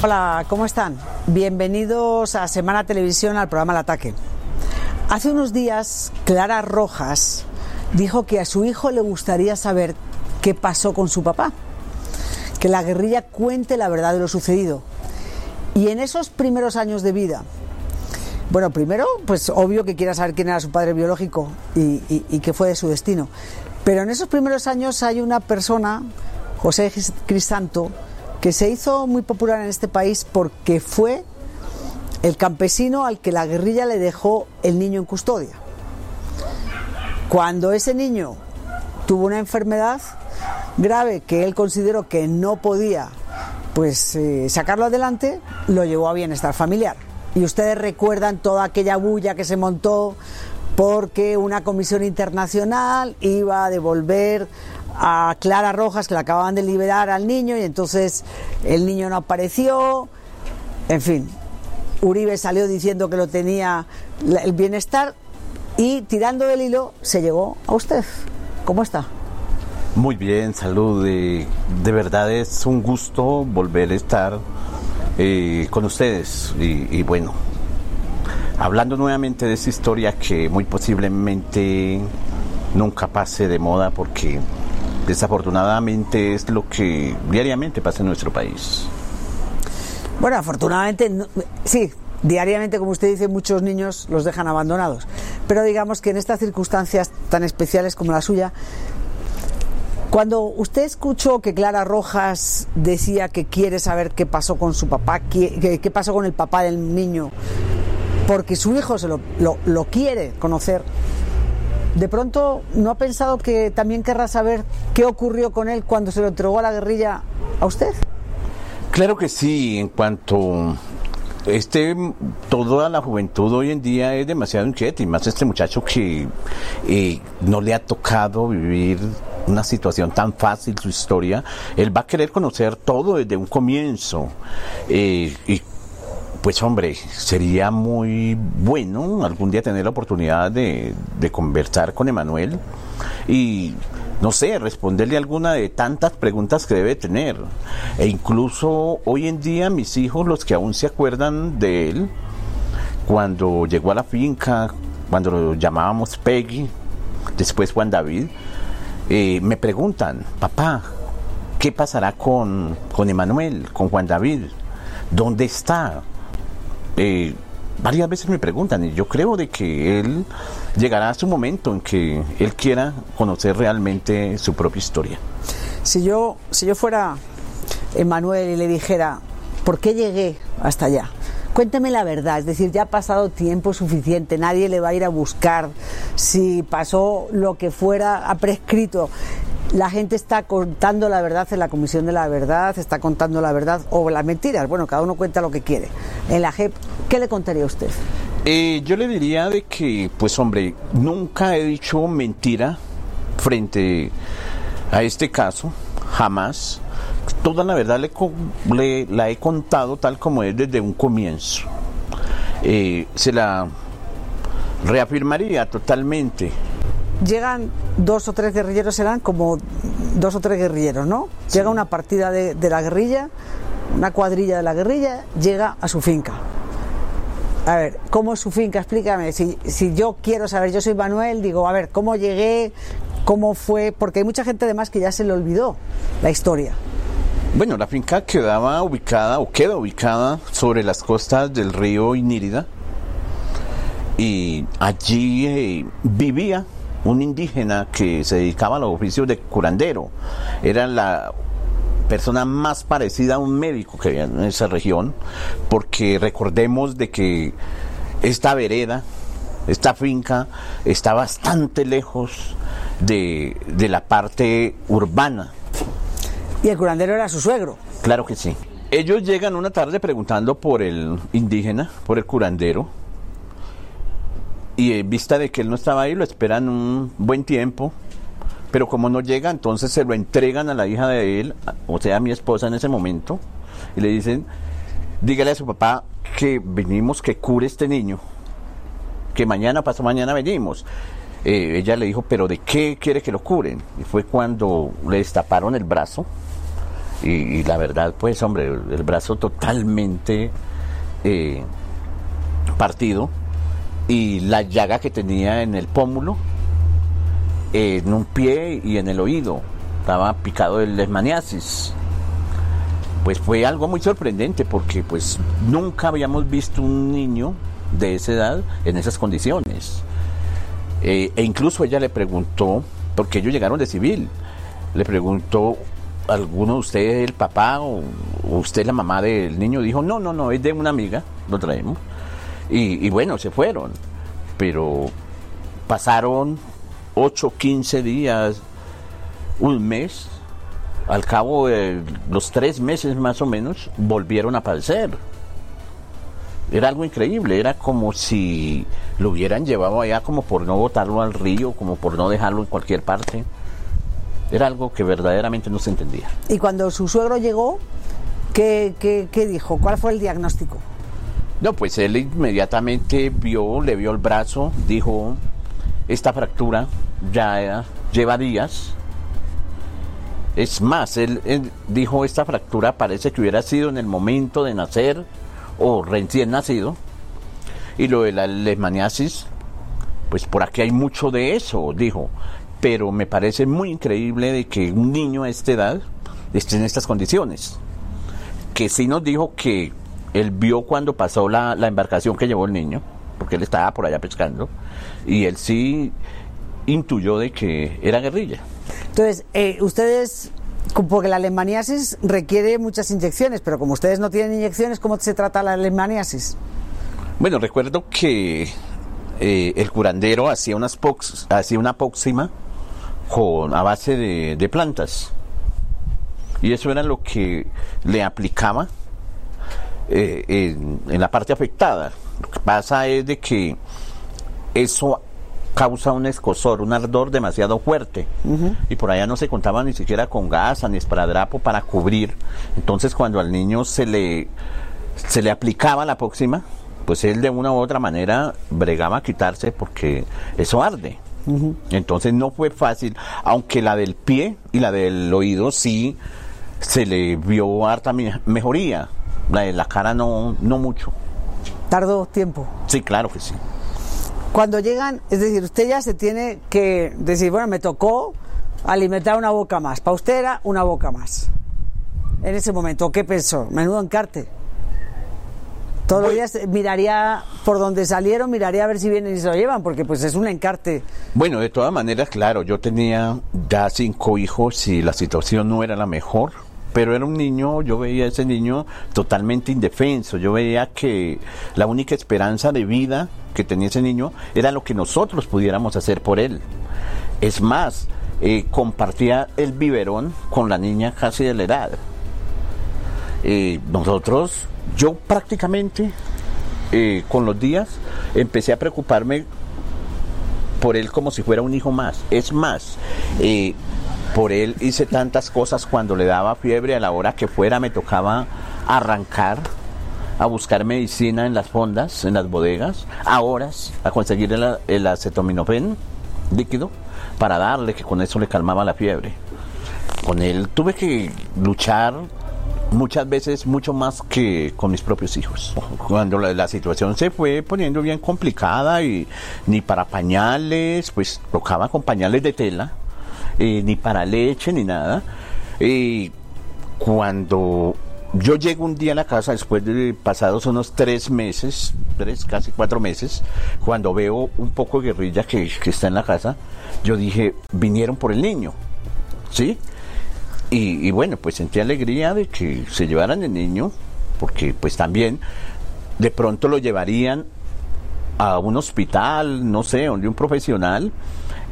Hola, ¿cómo están? Bienvenidos a Semana Televisión al programa El Ataque. Hace unos días, Clara Rojas dijo que a su hijo le gustaría saber qué pasó con su papá, que la guerrilla cuente la verdad de lo sucedido. Y en esos primeros años de vida, bueno, primero, pues obvio que quiera saber quién era su padre biológico y, qué fue de su destino. Pero en esos primeros años hay una persona, José Crisanto, que se hizo muy popular en este país porque fue el campesino al que la guerrilla le dejó el niño en custodia. Cuando ese niño tuvo una enfermedad grave que él consideró que no podía pues eh, sacarlo adelante, lo llevó a bienestar familiar. Y ustedes recuerdan toda aquella bulla que se montó porque una comisión internacional iba a devolver a Clara Rojas que le acababan de liberar al niño y entonces el niño no apareció. En fin, Uribe salió diciendo que lo tenía el bienestar y tirando del hilo se llegó a usted. ¿Cómo está? Muy bien, salud. de verdad es un gusto volver a estar eh, con ustedes. Y, y, bueno, hablando nuevamente de esa historia que muy posiblemente nunca pase de moda porque desafortunadamente es lo que diariamente pasa en nuestro país. Bueno, afortunadamente, sí, diariamente, como usted dice, muchos niños los dejan abandonados. Pero digamos que en estas circunstancias tan especiales como la suya, cuando usted escuchó que Clara Rojas decía que quiere saber qué pasó con su papá, qué, qué pasó con el papá del niño, porque su hijo se lo, lo, lo quiere conocer, de pronto no ha pensado que también querrá saber qué ocurrió con él cuando se lo entregó a la guerrilla a usted. Claro que sí, en cuanto este toda la juventud hoy en día es demasiado inquieta y más este muchacho que eh, no le ha tocado vivir una situación tan fácil su historia él va a querer conocer todo desde un comienzo eh, y pues hombre, sería muy bueno algún día tener la oportunidad de, conversar con Emanuel y no sé, responderle alguna de tantas preguntas que debe tener. E incluso hoy en día mis hijos, los que aún se acuerdan de él, cuando llegó a la finca, cuando lo llamábamos Peggy, después Juan David, eh, me preguntan, papá, ¿qué pasará con, con Emanuel, con Juan David? ¿Dónde está? Eh, varias veces me preguntan y yo creo de que él llegará a su momento en que él quiera conocer realmente su propia historia. Si yo, si yo fuera Emanuel y le dijera, ¿por qué llegué hasta allá? Cuénteme la verdad, es decir, ya ha pasado tiempo suficiente, nadie le va a ir a buscar si pasó lo que fuera, ha prescrito la gente está contando la verdad en la Comisión de la Verdad, está contando la verdad o las mentiras. Bueno, cada uno cuenta lo que quiere. En la JEP, ¿qué le contaría a usted? Eh, yo le diría de que, pues hombre, nunca he dicho mentira frente a este caso, jamás. Toda la verdad le, la he contado tal como es desde un comienzo. Eh, se la reafirmaría totalmente llegan dos o tres guerrilleros, eran como dos o tres guerrilleros, ¿no? Llega una partida de, la guerrilla, una cuadrilla de la guerrilla, llega a su finca. A ver, ¿cómo es su finca? Explícame. Si, si yo quiero saber, yo soy Manuel, digo, a ver, ¿cómo llegué? ¿Cómo fue? Porque hay mucha gente además que ya se le olvidó la historia. Bueno, la finca quedaba ubicada o queda ubicada sobre las costas del río Inírida y allí eh, vivía un indígena que se dedicaba a los oficios de curandero. Era la persona más parecida a un médico que había en esa región, porque recordemos de que esta vereda, esta finca, está bastante lejos de, de la parte urbana. ¿Y el curandero era su suegro? Claro que sí. Ellos llegan una tarde preguntando por el indígena, por el curandero, y en vista de que él no estaba ahí, lo esperan un buen tiempo, pero como no llega, entonces se lo entregan a la hija de él, o sea, a mi esposa en ese momento, y le dicen, dígale a su papá que venimos, que cure este niño, que mañana, pasado mañana venimos. Eh, ella le dijo, pero ¿de qué quiere que lo curen? Y fue cuando le destaparon el brazo y, la verdad, pues hombre, el brazo totalmente eh, partido y la llaga que tenía en el pómulo, en un pie y en el oído. Estaba picado el lesmaniasis. Pues fue algo muy sorprendente porque pues nunca habíamos visto un niño de esa edad en esas condiciones. Eh, e incluso ella le preguntó, porque ellos llegaron de civil, le preguntó, ¿alguno de ustedes el papá o, usted la mamá del niño? Dijo, no, no, no, es de una amiga, lo traemos. Y, bueno, se fueron. Pero pasaron 8, 15 días, un mes. Al cabo de los tres meses más o menos, volvieron a aparecer. Era algo increíble, era como si lo hubieran llevado allá como por no botarlo al río, como por no dejarlo en cualquier parte. Era algo que verdaderamente no se entendía. Y cuando su suegro llegó, ¿qué, qué dijo? ¿Cuál fue el diagnóstico? No, pues él inmediatamente vio, le vio el brazo, dijo, esta fractura ya lleva días. Es más, él, dijo, esta fractura parece que hubiera sido en el momento de nacer o recién nacido. Y lo de la lesmaniasis, pues por aquí hay mucho de eso, dijo. Pero me parece muy increíble de que un niño a esta edad esté en estas condiciones. Que sí nos dijo que él vio cuando pasó la, embarcación que llevó el niño, porque él estaba por allá pescando, y él sí intuyó de que era guerrilla. Entonces, eh, ustedes, porque la alemaniasis requiere muchas inyecciones, pero como ustedes no tienen inyecciones, ¿cómo se trata la alemaniasis? Bueno, recuerdo que eh, el curandero hacía, unas hacía una póxima con, a base de, de plantas. Y eso era lo que le aplicaba eh, en, la parte afectada. Lo que pasa es de que eso causa un escosor, un ardor demasiado fuerte. Y por allá no se contaba ni siquiera con gasa ni esparadrapo para cubrir. Entonces cuando al niño se le, se le aplicaba la próxima, pues él de una u otra manera bregaba a quitarse porque eso arde. Entonces no fue fácil, aunque la del pie y la del oído sí se le vio harta mejoría. La de la cara no, no mucho. ¿Tardó tiempo? Sí, claro que sí. Cuando llegan, es decir, usted ya se tiene que decir, bueno, me tocó alimentar una boca más. Para usted era una boca más. En ese momento, ¿qué pensó? Menudo encarte. Todos los días miraría por donde salieron, miraría a ver si vienen y se lo llevan, porque pues es un encarte. Bueno, de todas maneras, claro, yo tenía ya cinco hijos y la situación no era la mejor pero era un niño, yo veía a ese niño totalmente indefenso, yo veía que la única esperanza de vida que tenía ese niño era lo que nosotros pudiéramos hacer por él. Es más, eh, compartía el biberón con la niña casi de la edad. Eh, nosotros, yo prácticamente eh, con los días empecé a preocuparme por él como si fuera un hijo más. Es más, por él hice tantas cosas cuando le daba fiebre, a la hora que fuera me tocaba arrancar a buscar medicina en las fondas, en las bodegas, a horas, a conseguir el, el acetaminofén líquido para darle, que con eso le calmaba la fiebre. Con él tuve que luchar muchas veces mucho más que con mis propios hijos. Cuando la, situación se fue poniendo bien complicada y ni para pañales, pues tocaba con pañales de tela eh, ni para leche, ni nada. Y cuando yo llego un día a la casa, después de pasados unos tres meses, tres, casi cuatro meses, cuando veo un poco de guerrilla que, está en la casa, yo dije, vinieron por el niño, ¿sí? Y, y, bueno, pues sentí alegría de que se llevaran el niño, porque pues también de pronto lo llevarían a un hospital, no sé, donde un profesional,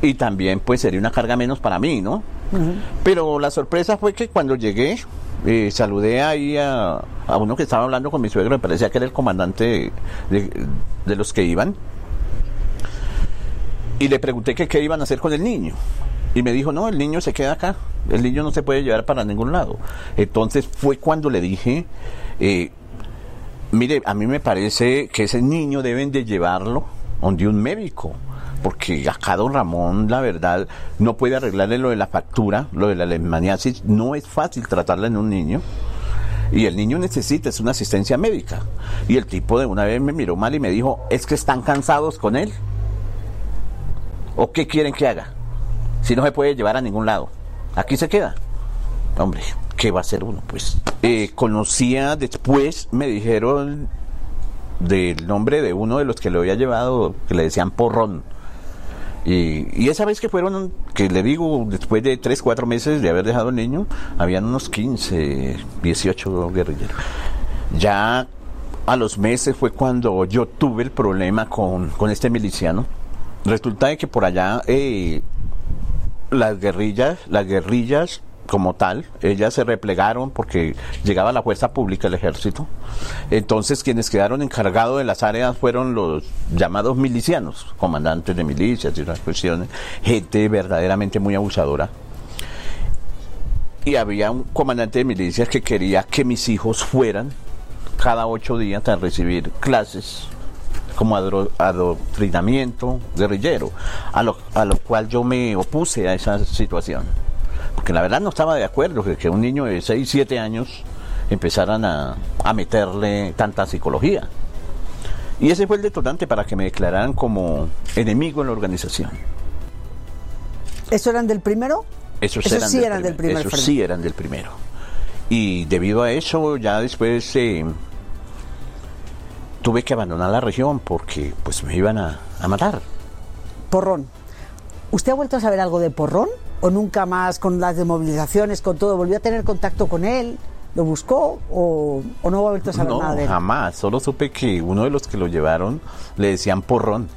y también pues sería una carga menos para mí, ¿no? Pero la sorpresa fue que cuando llegué, eh, saludé ahí a, uno que estaba hablando con mi suegro, me parecía que era el comandante de, los que iban, y le pregunté que qué iban a hacer con el niño. Y me dijo, no, el niño se queda acá, el niño no se puede llevar para ningún lado. Entonces fue cuando le dije, eh, mire, a mí me parece que ese niño deben de llevarlo donde un médico porque acá don Ramón, la verdad, no puede arreglarle lo de la factura, lo de la leishmaniasis, no es fácil tratarla en un niño. Y el niño necesita es una asistencia médica. Y el tipo de una vez me miró mal y me dijo, es que están cansados con él. ¿O qué quieren que haga? Si no se puede llevar a ningún lado. Aquí se queda. Hombre, ¿qué va a hacer uno? Pues eh, conocía después, me dijeron del nombre de uno de los que lo había llevado, que le decían porrón. Y, esa vez que fueron, que le digo, después de 3, 4 meses de haber dejado el niño, habían unos 15, 18 guerrilleros. Ya a los meses fue cuando yo tuve el problema con, con este miliciano. Resulta de que por allá eh, las guerrillas, las guerrillas como tal, ellas se replegaron porque llegaba la fuerza pública, el ejército. Entonces quienes quedaron encargados de las áreas fueron los llamados milicianos, comandantes de milicias y otras cuestiones, gente verdaderamente muy abusadora. Y había un comandante de milicias que quería que mis hijos fueran cada ocho días a recibir clases como adoctrinamiento guerrillero, a lo, a lo cual yo me opuse a esa situación porque la verdad no estaba de acuerdo que, que un niño de 6, 7 años empezaran a, a, meterle tanta psicología. Y ese fue el detonante para que me declararan como enemigo en la organización. ¿Eso eran del primero? Esos, esos eran sí del eran del primer- primer Esos sí eran del primero. Y debido a eso, ya después eh, tuve que abandonar la región porque pues me iban a, a matar. Porrón. ¿Usted ha vuelto a saber algo de Porrón? ¿O nunca más con las desmovilizaciones, con todo? ¿Volvió a tener contacto con él? ¿Lo buscó? ¿O, o no ha vuelto a saber No, nada de él? jamás. Solo supe que uno de los que lo llevaron le decían porrón,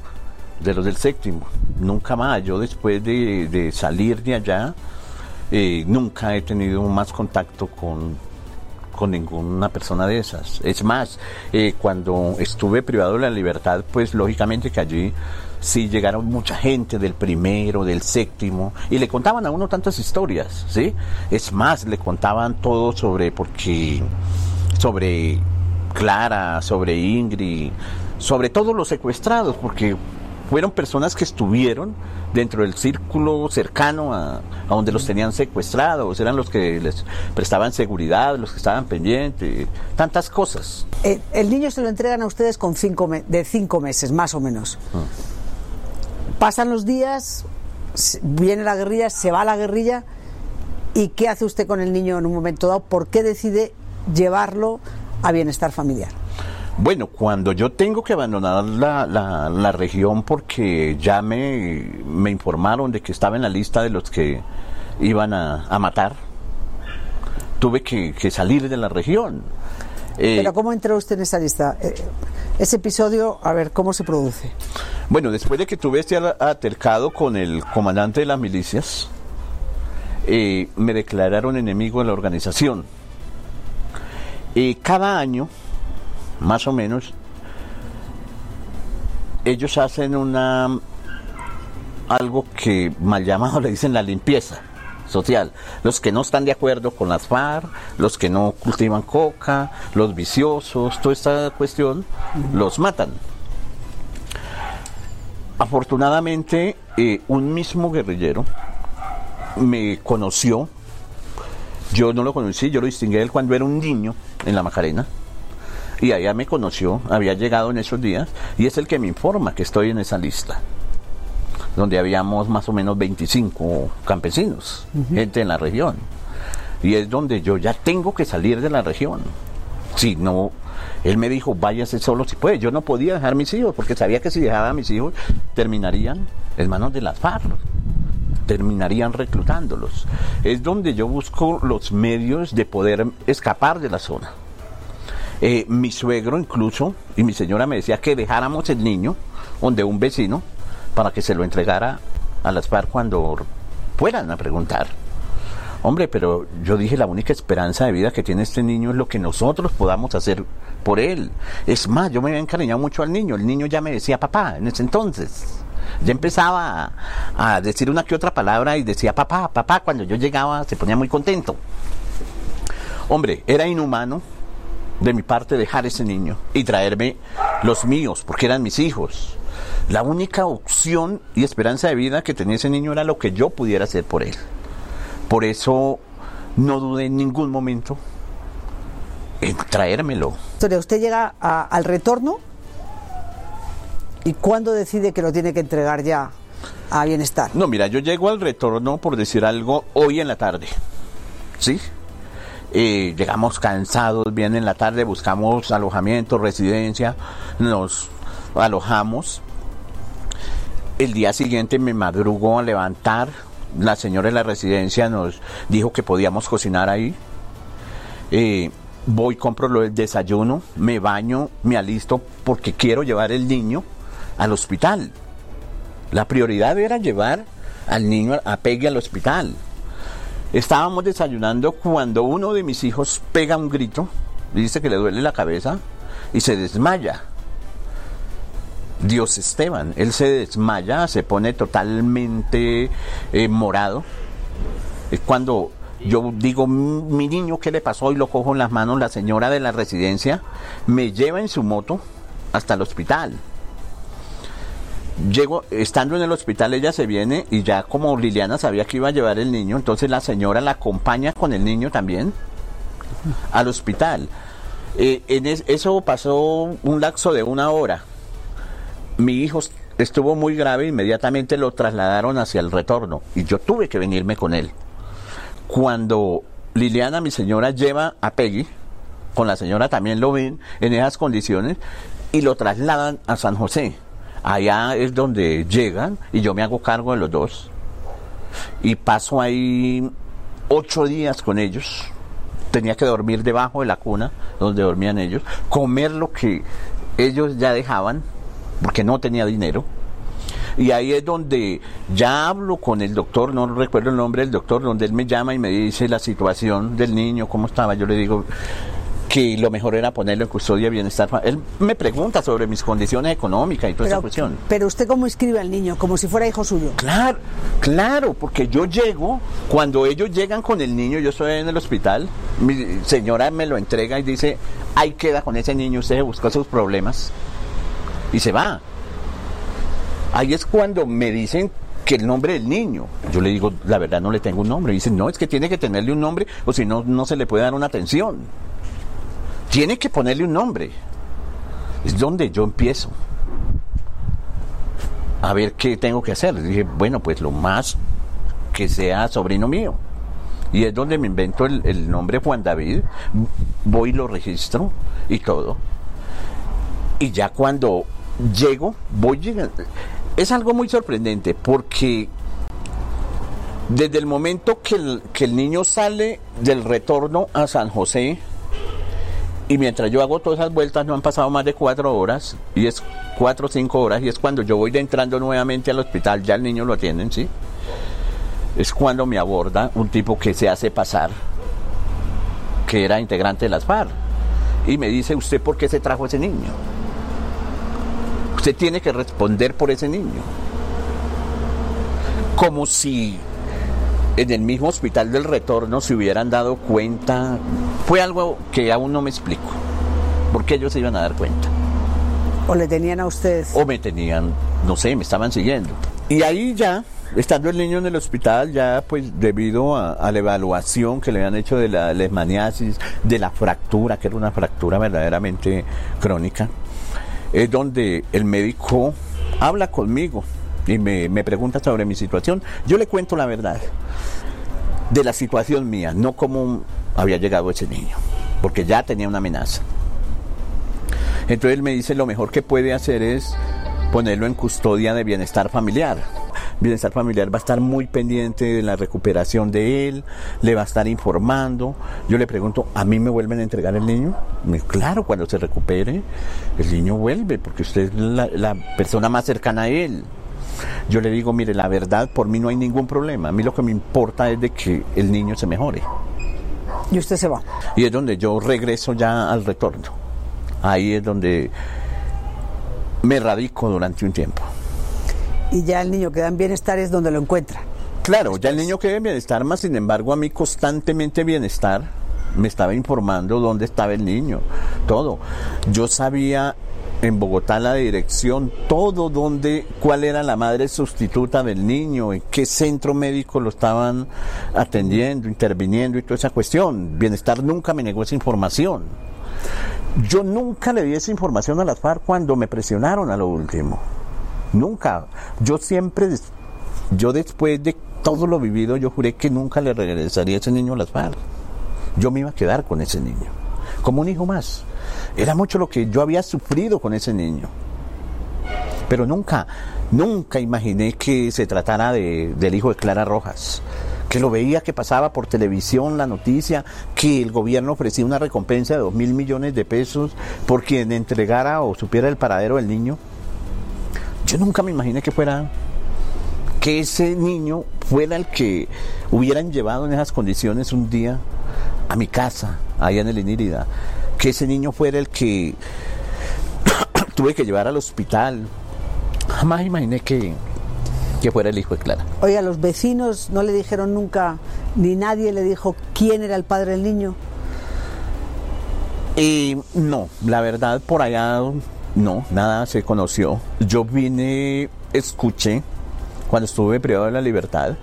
de los del séptimo. Nunca más. Yo después de, de salir de allá, eh, nunca he tenido más contacto con, con ninguna persona de esas. Es más, eh, cuando estuve privado de la libertad, pues lógicamente que allí sí llegaron mucha gente del primero, del séptimo, y le contaban a uno tantas historias, ¿sí? Es más, le contaban todo sobre, porque, sobre Clara, sobre Ingrid, sobre todos los secuestrados, porque fueron personas que estuvieron dentro del círculo cercano a, a donde los tenían secuestrados, eran los que les prestaban seguridad, los que estaban pendientes, tantas cosas. Eh, el niño se lo entregan a ustedes con cinco me- de cinco meses, más o menos. Pasan los días, viene la guerrilla, se va la guerrilla. ¿Y qué hace usted con el niño en un momento dado? ¿Por qué decide llevarlo a bienestar familiar? Bueno, cuando yo tengo que abandonar la, la- la región porque ya me, me informaron de que estaba en la lista de los que iban a, a matar, tuve que, que salir de la región. Eh, Pero ¿cómo entró usted en esa lista? Eh, ese episodio, a ver, ¿cómo se produce? Bueno, después de que tuve este altercado con el comandante de las milicias, eh, me declararon enemigo de la organización. Cada año, más o menos, ellos hacen una algo que mal llamado le dicen la limpieza social. Los que no están de acuerdo con las FARC, los que no cultivan coca, los viciosos, toda esta cuestión, los matan. Afortunadamente, eh, un mismo guerrillero me conoció. Yo no lo conocí, yo lo distinguí de él cuando era un niño en la Macarena. Y allá me conoció, había llegado en esos días, y es el que me informa que estoy en esa lista, donde habíamos más o menos 25 campesinos, gente en la región. Y es donde yo ya tengo que salir de la región. Si no, él me dijo, váyase solo si puede. Yo no podía dejar mis hijos, porque sabía que si dejaba a mis hijos, terminarían en manos de las FARC terminarían reclutándolos. Es donde yo busco los medios de poder escapar de la zona. Eh, mi suegro incluso y mi señora me decía que dejáramos el niño donde un vecino para que se lo entregara a las FARC cuando fueran a preguntar. Hombre, pero yo dije la única esperanza de vida que tiene este niño es lo que nosotros podamos hacer por él. Es más, yo me había encariñado mucho al niño. El niño ya me decía papá en ese entonces. Ya empezaba a, a decir una que otra palabra y decía papá, papá. Cuando yo llegaba se ponía muy contento. Hombre, era inhumano de mi parte dejar ese niño y traerme los míos, porque eran mis hijos. La única opción y esperanza de vida que tenía ese niño era lo que yo pudiera hacer por él. Por eso no dudé en ningún momento en traérmelo. Usted llega a- al retorno y cuándo decide que lo tiene que entregar ya a bienestar. No, mira, yo llego al retorno, por decir algo, hoy en la tarde. ¿Sí? Llegamos cansados, bien en la tarde, buscamos alojamiento, residencia, nos alojamos. El día siguiente me madrugó a levantar. La señora de la residencia nos dijo que podíamos cocinar ahí. Eh, voy, compro lo del desayuno, me baño, me alisto porque quiero llevar el niño al hospital. La prioridad era llevar al niño a Peggy al hospital. Estábamos desayunando cuando uno de mis hijos pega un grito, dice que le duele la cabeza y se desmaya. Dios Esteban, él se desmaya, se pone totalmente eh, morado. Es cuando yo digo, "Mm, mi niño, ¿qué le pasó? Y lo cojo en las manos, la señora de la residencia me lleva en su moto hasta el hospital. Llego, estando en el hospital, ella se viene y ya como Liliana sabía que iba a llevar el niño, entonces la señora la acompaña con el niño también al hospital. Eh, en es- eso pasó un lapso de una hora. Mi hijo est- estuvo muy grave, inmediatamente lo trasladaron hacia el retorno y yo tuve que venirme con él. Cuando Liliana, mi señora, lleva a Peggy, con la señora también lo ven en esas condiciones y lo trasladan a San José. Allá es donde llegan y yo me hago cargo de los dos. Y paso ahí ocho días con ellos. Tenía que dormir debajo de la cuna donde dormían ellos, comer lo que ellos ya dejaban, porque no tenía dinero. Y ahí es donde ya hablo con el doctor, no recuerdo el nombre del doctor, donde él me llama y me dice la situación del niño, cómo estaba. Yo le digo que lo mejor era ponerlo en custodia de bienestar. Él me pregunta sobre mis condiciones económicas y toda esa cuestión. pero usted cómo inscribe al niño, como si fuera hijo suyo. Claro, claro, porque yo llego, cuando ellos llegan con el niño, yo estoy en el hospital, mi señora me lo entrega y dice, ahí queda con ese niño, usted buscó sus problemas y se va. Ahí es cuando me dicen que el nombre del niño. Yo le digo, la verdad no le tengo un nombre. Y dicen, no, es que tiene que tenerle un nombre o si no, no se le puede dar una atención. Tiene que ponerle un nombre. Es donde yo empiezo a ver qué tengo que hacer. Dije, bueno, pues lo más que sea sobrino mío. Y es donde me invento el, el nombre Juan David, voy y lo registro y todo. Y ya cuando llego, voy llegando. Es algo muy sorprendente porque desde el momento que el, que el niño sale del retorno a San José, y mientras yo hago todas esas vueltas no han pasado más de cuatro horas, y es cuatro o cinco horas, y es cuando yo voy entrando nuevamente al hospital, ya el niño lo atienden, ¿sí? Es cuando me aborda un tipo que se hace pasar, que era integrante de las FARC, y me dice, ¿usted por qué se trajo ese niño? Usted tiene que responder por ese niño. Como si en el mismo hospital del retorno se hubieran dado cuenta. Fue algo que aún no me explico. ¿Por qué ellos se iban a dar cuenta? O le tenían a usted. O me tenían, no sé, me estaban siguiendo. Y ahí ya, estando el niño en el hospital, ya pues debido a, a la evaluación que le habían hecho de la lesmaniasis, de la fractura, que era una fractura verdaderamente crónica, es donde el médico habla conmigo y me, me pregunta sobre mi situación. Yo le cuento la verdad de la situación mía, no cómo había llegado ese niño, porque ya tenía una amenaza. Entonces él me dice lo mejor que puede hacer es ponerlo en custodia de bienestar familiar. Bienestar familiar va a estar muy pendiente de la recuperación de él, le va a estar informando. Yo le pregunto, ¿a mí me vuelven a entregar el niño? Me claro, cuando se recupere, el niño vuelve, porque usted es la persona más cercana a él. Yo le digo, mire, la verdad, por mí no hay ningún problema. A mí lo que me importa es de que el niño se mejore. Y usted se va. Y es donde yo regreso ya al retorno. Ahí es donde me radico durante un tiempo. Y ya el niño queda en bienestar es donde lo encuentra. Claro, ya el niño queda en bienestar, más sin embargo a mí constantemente bienestar me estaba informando dónde estaba el niño, todo. Yo sabía en Bogotá la dirección, todo donde, cuál era la madre sustituta del niño, en qué centro médico lo estaban atendiendo, interviniendo y toda esa cuestión. Bienestar nunca me negó esa información. Yo nunca le di esa información a las FARC cuando me presionaron a lo último. Nunca. Yo siempre, yo después de todo lo vivido, yo juré que nunca le regresaría ese niño a las FARC. Yo me iba a quedar con ese niño, como un hijo más. Era mucho lo que yo había sufrido con ese niño. Pero nunca, nunca imaginé que se tratara de, del hijo de Clara Rojas. Que lo veía que pasaba por televisión la noticia que el gobierno ofrecía una recompensa de dos mil millones de pesos por quien entregara o supiera el paradero del niño. Yo nunca me imaginé que fuera que ese niño fuera el que hubieran llevado en esas condiciones un día a mi casa, allá en el Inírida, que ese niño fuera el que tuve que llevar al hospital. Jamás imaginé que, que fuera el hijo de Clara. Oye, a los vecinos no le dijeron nunca, ni nadie le dijo quién era el padre del niño. Y no, la verdad por allá no, nada se conoció. Yo vine, escuché cuando estuve privado de la libertad,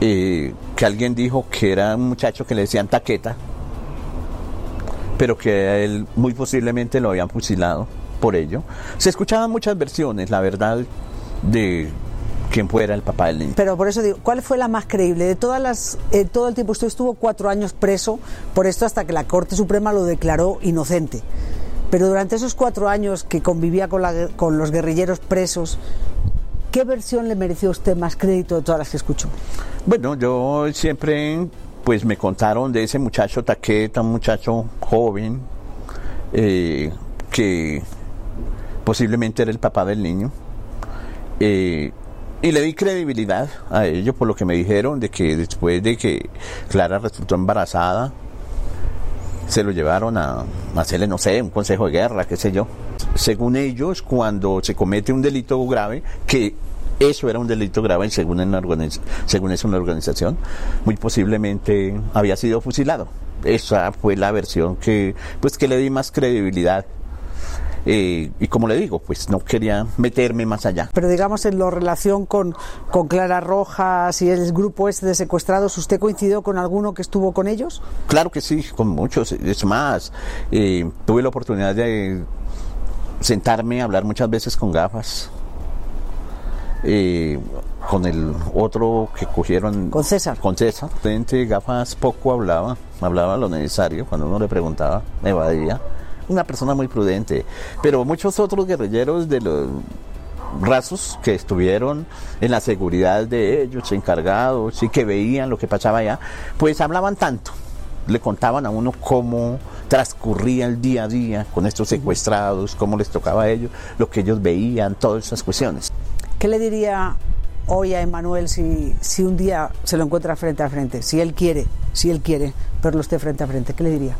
eh, que alguien dijo que era un muchacho que le decían taqueta, pero que a él muy posiblemente lo habían fusilado por ello. Se escuchaban muchas versiones, la verdad, de quién fuera el papá del niño. Pero por eso digo, ¿cuál fue la más creíble? De todas las, eh, todo el tiempo usted estuvo cuatro años preso por esto hasta que la Corte Suprema lo declaró inocente. Pero durante esos cuatro años que convivía con, la, con los guerrilleros presos, ¿qué versión le mereció a usted más crédito de todas las que escuchó? Bueno, yo siempre pues me contaron de ese muchacho Taqueta, un muchacho joven, eh, que posiblemente era el papá del niño. Eh, y le di credibilidad a ellos por lo que me dijeron de que después de que Clara resultó embarazada, se lo llevaron a, hacerle, no sé, un consejo de guerra, qué sé yo. Según ellos, cuando se comete un delito grave, que eso era un delito grave según, según es una organización, muy posiblemente había sido fusilado. Esa fue la versión que, pues, que le di más credibilidad. Eh, y como le digo, pues no quería meterme más allá. Pero digamos en la relación con, con Clara Rojas y el grupo este de secuestrados, ¿usted coincidió con alguno que estuvo con ellos? Claro que sí, con muchos. Es más, eh, tuve la oportunidad de sentarme a hablar muchas veces con gafas eh, con el otro que cogieron. Con César. Con César. Frente gafas poco hablaba, hablaba lo necesario. Cuando uno le preguntaba, me evadía. Una persona muy prudente. Pero muchos otros guerrilleros de los rasos que estuvieron en la seguridad de ellos, encargados y que veían lo que pasaba allá, pues hablaban tanto. Le contaban a uno cómo transcurría el día a día con estos secuestrados, cómo les tocaba a ellos, lo que ellos veían, todas esas cuestiones. ¿Qué le diría hoy a Emanuel si, si un día se lo encuentra frente a frente? Si él quiere, si él quiere verlo usted frente a frente, ¿qué le diría?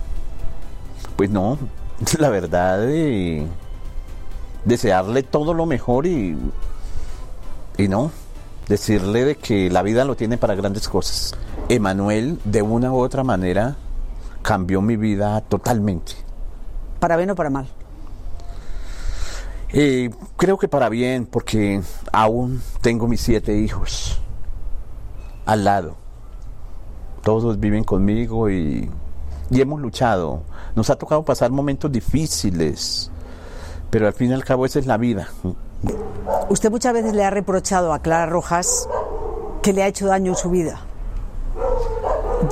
Pues no, la verdad, de desearle todo lo mejor y, y no, decirle de que la vida lo tiene para grandes cosas. Emanuel, de una u otra manera, cambió mi vida totalmente. ¿Para bien o para mal? Eh, creo que para bien, porque aún tengo mis siete hijos al lado. Todos viven conmigo y, y hemos luchado. Nos ha tocado pasar momentos difíciles, pero al fin y al cabo esa es la vida. Usted muchas veces le ha reprochado a Clara Rojas que le ha hecho daño en su vida.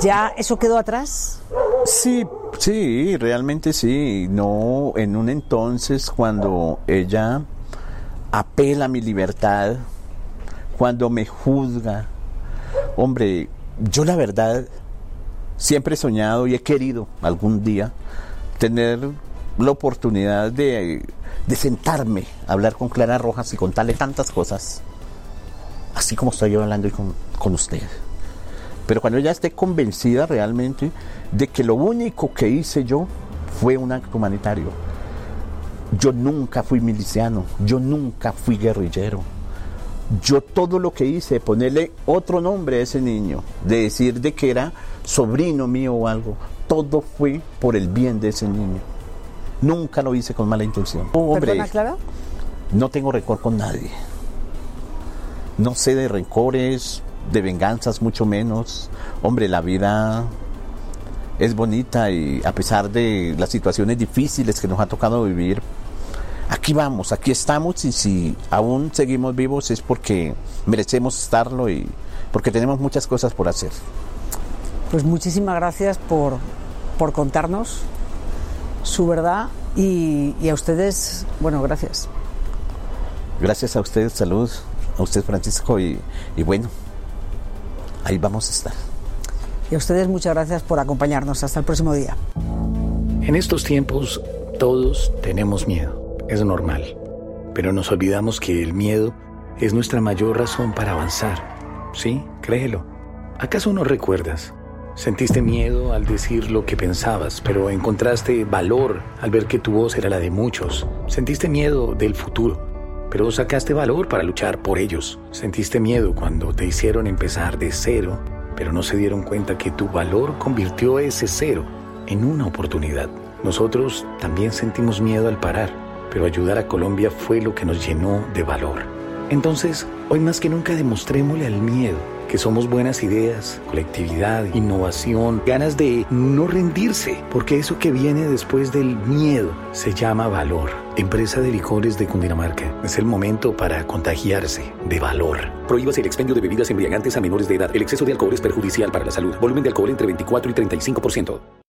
¿Ya eso quedó atrás? Sí, sí, realmente sí. No, en un entonces cuando ella apela a mi libertad, cuando me juzga, hombre, yo la verdad siempre he soñado y he querido algún día tener la oportunidad de, sentarme a hablar con Clara Rojas y contarle tantas cosas, así como estoy hablando con, con usted. Pero cuando ella esté convencida realmente de que lo único que hice yo fue un acto humanitario. Yo nunca fui miliciano, yo nunca fui guerrillero. Yo todo lo que hice, ponerle otro nombre a ese niño, de decir de que era sobrino mío o algo, todo fue por el bien de ese niño. Nunca lo hice con mala intención. Oh, hombre, ¿Perdona, Clara? No tengo rencor con nadie. No sé de rencores, de venganzas, mucho menos. Hombre, la vida es bonita y a pesar de las situaciones difíciles que nos ha tocado vivir, aquí vamos, aquí estamos y si aún seguimos vivos es porque merecemos estarlo y porque tenemos muchas cosas por hacer. Pues muchísimas gracias por, por contarnos su verdad y, a ustedes, bueno, gracias. Gracias a ustedes, salud, a usted Francisco y, y bueno, ahí vamos a estar. Y a ustedes muchas gracias por acompañarnos. Hasta el próximo día. En estos tiempos todos tenemos miedo, es normal, pero nos olvidamos que el miedo es nuestra mayor razón para avanzar. Sí, créelo. ¿Acaso no recuerdas? Sentiste miedo al decir lo que pensabas, pero encontraste valor al ver que tu voz era la de muchos. Sentiste miedo del futuro, pero sacaste valor para luchar por ellos. Sentiste miedo cuando te hicieron empezar de cero pero no se dieron cuenta que tu valor convirtió ese cero en una oportunidad. Nosotros también sentimos miedo al parar, pero ayudar a Colombia fue lo que nos llenó de valor. Entonces, hoy más que nunca demostrémosle al miedo que somos buenas ideas, colectividad, innovación, ganas de no rendirse, porque eso que viene después del miedo se llama valor. Empresa de licores de Cundinamarca. Es el momento para contagiarse de valor. Prohíbas el expendio de bebidas embriagantes a menores de edad. El exceso de alcohol es perjudicial para la salud. Volumen de alcohol entre 24 y 35%.